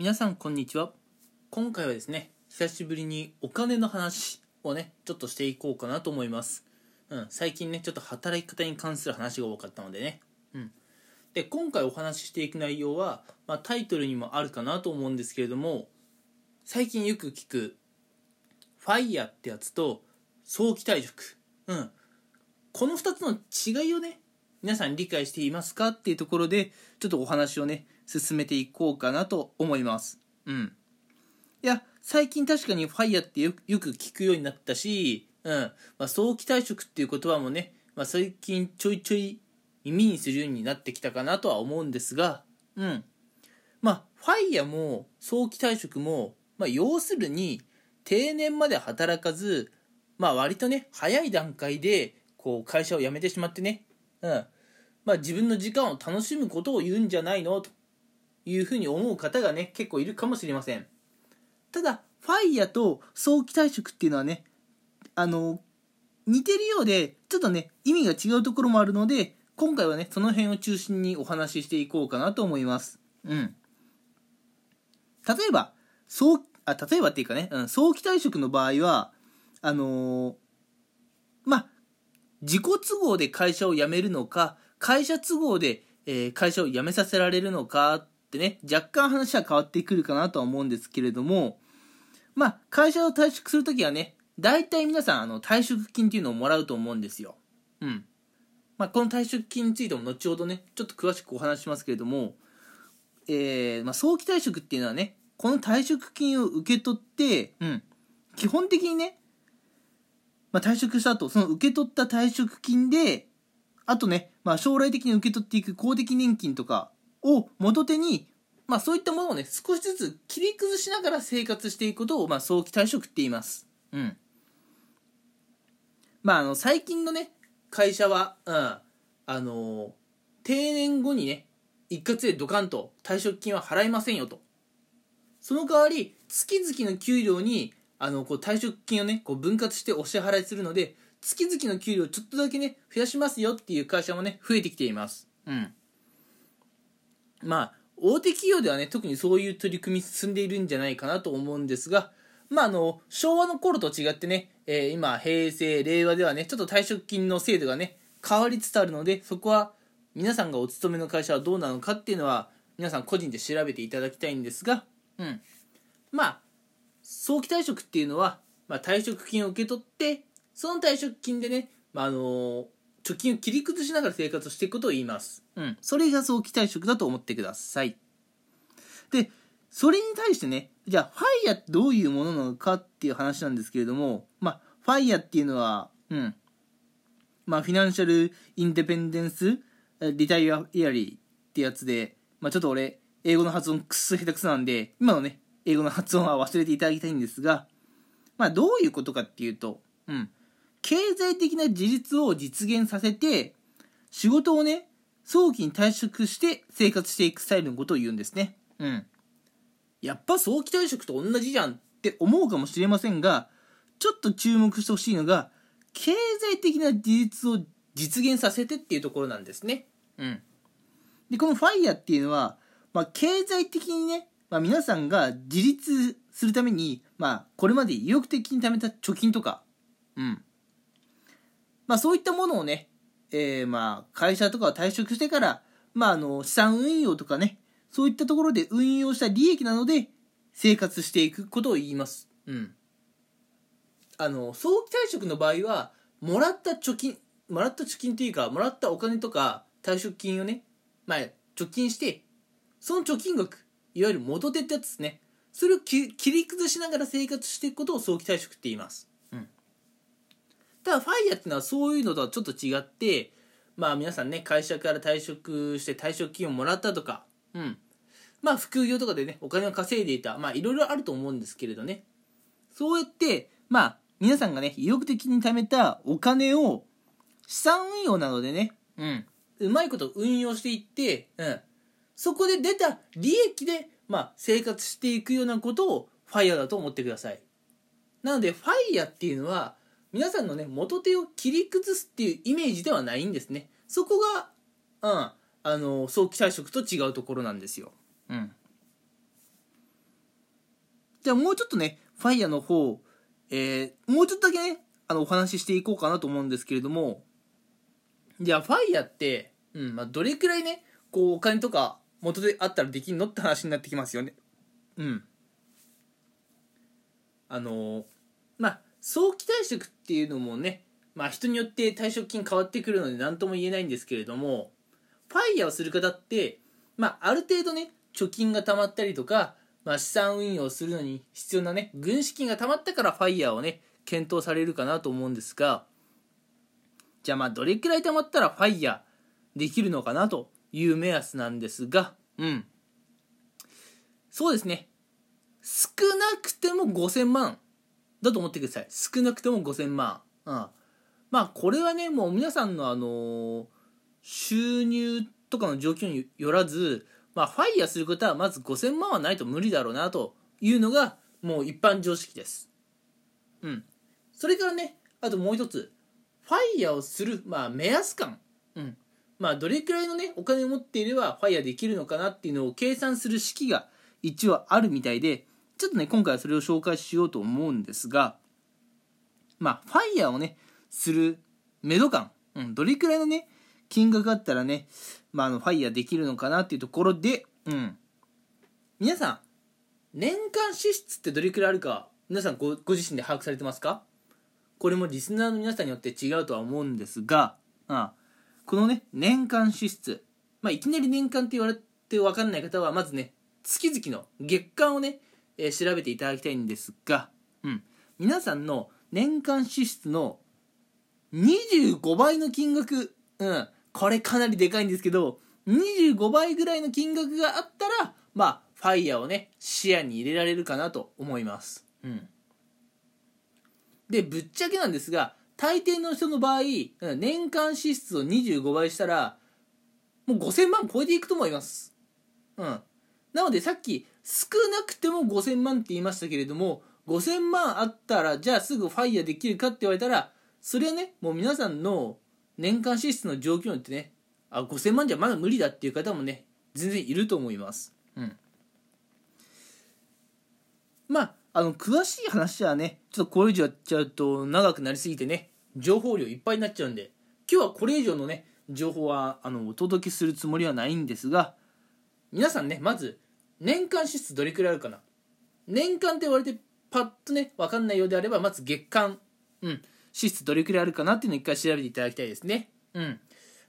皆さんこんにちは。今回はですね久しぶりにお金の話をねちょっとしていこうかなと思います、うん、最近ねちょっと働き方に関する話が多かったのでね、うん、で今回お話ししていく内容は、まあ、タイトルにもあるかなと思うんですけれども最近よく聞くファイヤーってやつと早期退職、うん、この2つの違いをね皆さん理解していますかっていうところでちょっとお話をね進めていこうかなと思います。うん。いや最近確かにファイヤーってよく聞くようになったし、うん。まあ、早期退職っていう言葉もね、まあ、最近ちょいちょい耳にするようになってきたかなとは思うんですがうん。まあファイヤーも早期退職も、まあ、要するに定年まで働かずまあ割とね早い段階でこう会社を辞めてしまってねうん。まあ、自分の時間を楽しむことを言うんじゃないのと。いうふうに思う方がね結構いるかもしれません。ただファイヤーと早期退職っていうのはねあの似てるようでちょっとね意味が違うところもあるので今回はねその辺を中心にお話ししていこうかなと思います。うん。例えば早あ例えばっていうかね、うん、早期退職の場合はあのーまあ自己都合で会社を辞めるのか会社都合で、えー会社を辞めさせられるのかってね若干話は変わってくるかなとは思うんですけれどもまあ会社を退職するときはね大体皆さんあの退職金っていうのをもらうと思うんですよ。うん。まあこの退職金についても後ほどねちょっと詳しくお話しますけれどもえーまあ、早期退職っていうのはねこの退職金を受け取って、うん、基本的にねまあ、退職した後その受け取った退職金であとね、まあ、将来的に受け取っていく公的年金とかを元手に、まあ、そういったものをね少しずつ切り崩しながら生活していくことを、まあ、早期退職って言います。うん。まあ、あの最近のね会社は、うん、あの定年後にね一括でドカンと退職金は払いませんよと。その代わり月々の給料にあのこう退職金をねこう分割してお支払いするので月々の給料ちょっとだけね増やしますよっていう会社もね増えてきています。うん。まあ大手企業ではね特にそういう取り組み進んでいるんじゃないかなと思うんですがまああの昭和の頃と違ってね、えー今平成令和ではねちょっと退職金の制度がね変わりつつあるのでそこは皆さんがお勤めの会社はどうなのかっていうのは皆さん個人で調べていただきたいんですがうん。まあ早期退職っていうのは、まあ、退職金を受け取ってその退職金でね、まあ、あの貯金を切り崩しながら生活していくことを言います、うん、それが早期退職だと思ってください。でそれに対してねじゃあファイヤーってどういうものなのかっていう話なんですけれどもまあファイヤーっていうのはうん。まあフィナンシャルインデペンデンスリタイアイヤリーってやつでまあちょっと俺英語の発音くっそ下手くそなんで今のね英語の発音は忘れていただきたいんですが、まあ、どういうことかっていうと、うん、経済的な自立を実現させて仕事をね早期に退職して生活していくスタイルのことを言うんですね。うん、やっぱ早期退職と同じじゃんって思うかもしれませんがちょっと注目してほしいのが経済的な自立を実現させてっていうところなんですね。うん、でこのファイヤーっていうのは、まあ、経済的にねまあ、皆さんが自立するために、まあ、これまで意欲的に貯めた貯金とか、うん。まあ、そういったものをね、えー、まあ、会社とかを退職してから、まあ、あの、資産運用とかね、そういったところで運用した利益なので、生活していくことを言います。うん。あの、早期退職の場合は、もらった貯金、もらった貯金というか、もらったお金とか、退職金をね、まあ、貯金して、その貯金額、いわゆる元手ってやつですねそれを切り崩しながら生活していくことを早期退職って言います、ただファイヤーっていうのはそういうのとはちょっと違ってまあ皆さんね会社から退職して退職金をもらったとかうん。まあ副業とかでねお金を稼いでいた。まあいろいろあると思うんですけれどね。そうやってまあ皆さんがね意欲的に貯めたお金を資産運用などでねうん。うまいこと運用していってうん。そこで出た利益で、まあ、生活していくようなことをファイヤーだと思ってください。なので、ファイヤーっていうのは、皆さんのね、元手を切り崩すっていうイメージではないんですね。そこが、うん、あの、早期退職と違うところなんですよ。うん。じゃあもうちょっとね、ファイヤーの方、えー、もうちょっとだけね、あの、お話ししていこうかなと思うんですけれども、じゃあファイヤーって、うん、まあ、どれくらいね、こう、お金とか元であったらできんのって話になってきますよね。うん。あの、まあ、早期退職っていうのもね、まあ、人によって退職金変わってくるので何とも言えないんですけれども、ファイヤーをする方って、まあ、ある程度ね、貯金が貯まったりとか、まあ、資産運用するのに必要なね、軍資金が貯まったからファイヤーをね、検討されるかなと思うんですが、じゃあまあ、どれくらい貯まったらファイヤーできるのかなという目安なんですが、うん。そうですね。少なくても5000万だと思ってください。少なくても5000万。うん。まあ、これはね、もう皆さんのあの、収入とかの状況によらず、まあ、ファイヤーすることはまず5000万はないと無理だろうなというのがもう一般常識です。うん。それからね、あともう一つ、ファイヤーをする、まあ、目安感。うん。まあ、どれくらいのね、お金を持っていればファイヤーできるのかなっていうのを計算する式が一応あるみたいで、ちょっとね、今回はそれを紹介しようと思うんですが、まあ、ファイヤーをね、する目処感、うん、どれくらいのね、金額あったらね、まあ、あの、ファイヤーできるのかなっていうところで、うん。皆さん、年間支出ってどれくらいあるか、皆さんごご自身で把握されてますか？これもリスナーの皆さんによって違うとは思うんですが、うん、このね、年間支出。まあ、いきなり年間って言われて分かんない方は、まずね、月々の月間をね、えー、調べていただきたいんですが、うん。皆さんの年間支出の25倍の金額、うん。これかなりでかいんですけど、25倍ぐらいの金額があったら、まあ、ファイヤーをね、視野に入れられるかなと思います。うん。で、ぶっちゃけなんですが、大抵の人の場合、年間支出を25倍したら、もう5000万超えていくと思います。うん。なのでさっき、少なくても5000万って言いましたけれども、5000万あったら、じゃあすぐファイヤーできるかって言われたら、それはね、もう皆さんの年間支出の状況によってね、あ、5000万じゃまだ無理だっていう方もね、全然いると思います。うん。まあ、あの、詳しい話はね、ちょっとこれ以上やっちゃうと長くなりすぎてね、情報量いっぱいになっちゃうんで、今日はこれ以上のね、情報は、あの、お届けするつもりはないんですが、皆さんね、まず、年間支出どれくらいあるかな？年間って言われてパッとね、わかんないようであれば、まず月間、うん、支出どれくらいあるかな？っていうのを一回調べていただきたいですね。うん。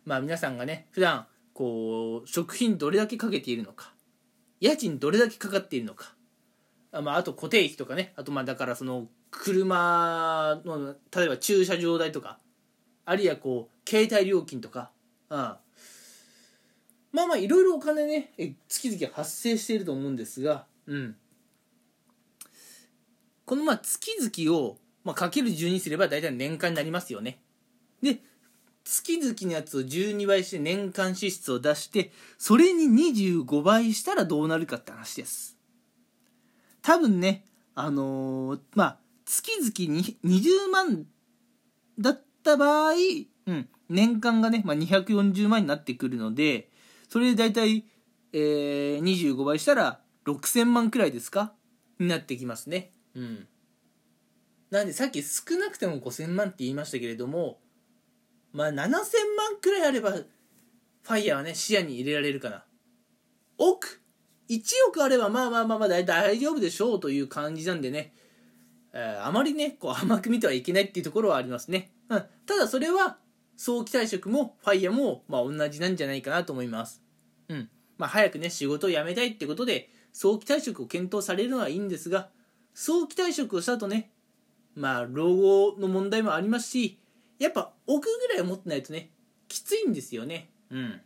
まあ皆さんがね、普段、こう、食品どれだけかけているのか、家賃どれだけかかっているのか、あ,、まあ、あと固定費とかね、あとまあだからその、車の、例えば駐車場代とか、あるいはこう、携帯料金とか、うん。まあまあいろいろお金ね、月々発生していると思うんですが、うん。このまあ月々をまあ、かける12すれば大体年間になりますよね。で、月々のやつを12倍して年間支出を出して、それに25倍したらどうなるかって話です。多分ね、あのー、まあ、月々に20万だった場合、うん、年間がね、まあ、240万になってくるので、それで大体、えー、25倍したら6000万くらいですか？になってきますね。うん。なんでさっき少なくても5000万って言いましたけれどもまあ7000万くらいあればファイヤーはね視野に入れられるかな。億？1億あればまあまあまあまあ大丈夫でしょうという感じなんでね、えー、あまりねこう甘く見てはいけないっていうところはありますね、うん、ただそれは早期退職もファイヤーもまあ同じなんじゃないかなと思いますうん。まあ早くね仕事を辞めたいってことで早期退職を検討されるのはいいんですが早期退職をした後ねまあ老後の問題もありますしやっぱ億ぐらい持ってないとねきついんですよね。うん。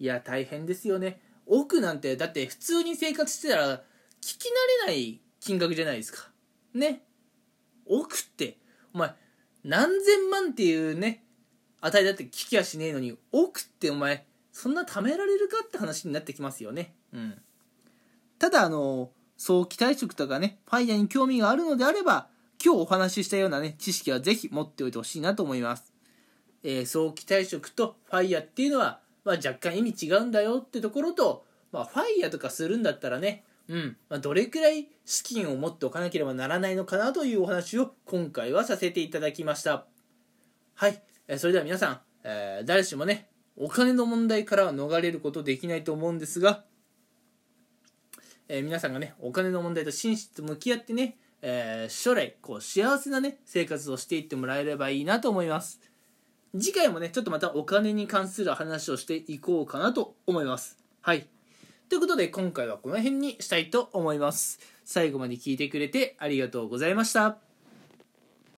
いや大変ですよね。億なんてだって普通に生活してたら聞き慣れない金額じゃないですか。ね。億ってお前何千万っていうね値だって聞きやしねえのに億ってお前そんな貯められるかって話になってきますよねうんただあの早期退職とかね、ファイヤーに興味があるのであれば、今日お話ししたようなね、知識はぜひ持っておいてほしいなと思います。えー、早期退職とファイヤーっていうのは、まあ、若干意味違うんだよってところと、まあ、ファイヤーとかするんだったらね、うん。まあ、どれくらい資金を持っておかなければならないのかなというお話を今回はさせていただきました。はい。えそれでは皆さん、えー、誰しもねお金の問題からは逃れることできないと思うんですが、えー、皆さんがねお金の問題と真摯と向き合ってね、えー、将来こう幸せなね生活をしていってもらえればいいなと思います。次回もねちょっとまたお金に関する話をしていこうかなと思います。はい。ということで今回はこの辺にしたいと思います。最後まで聞いてくれてありがとうございました。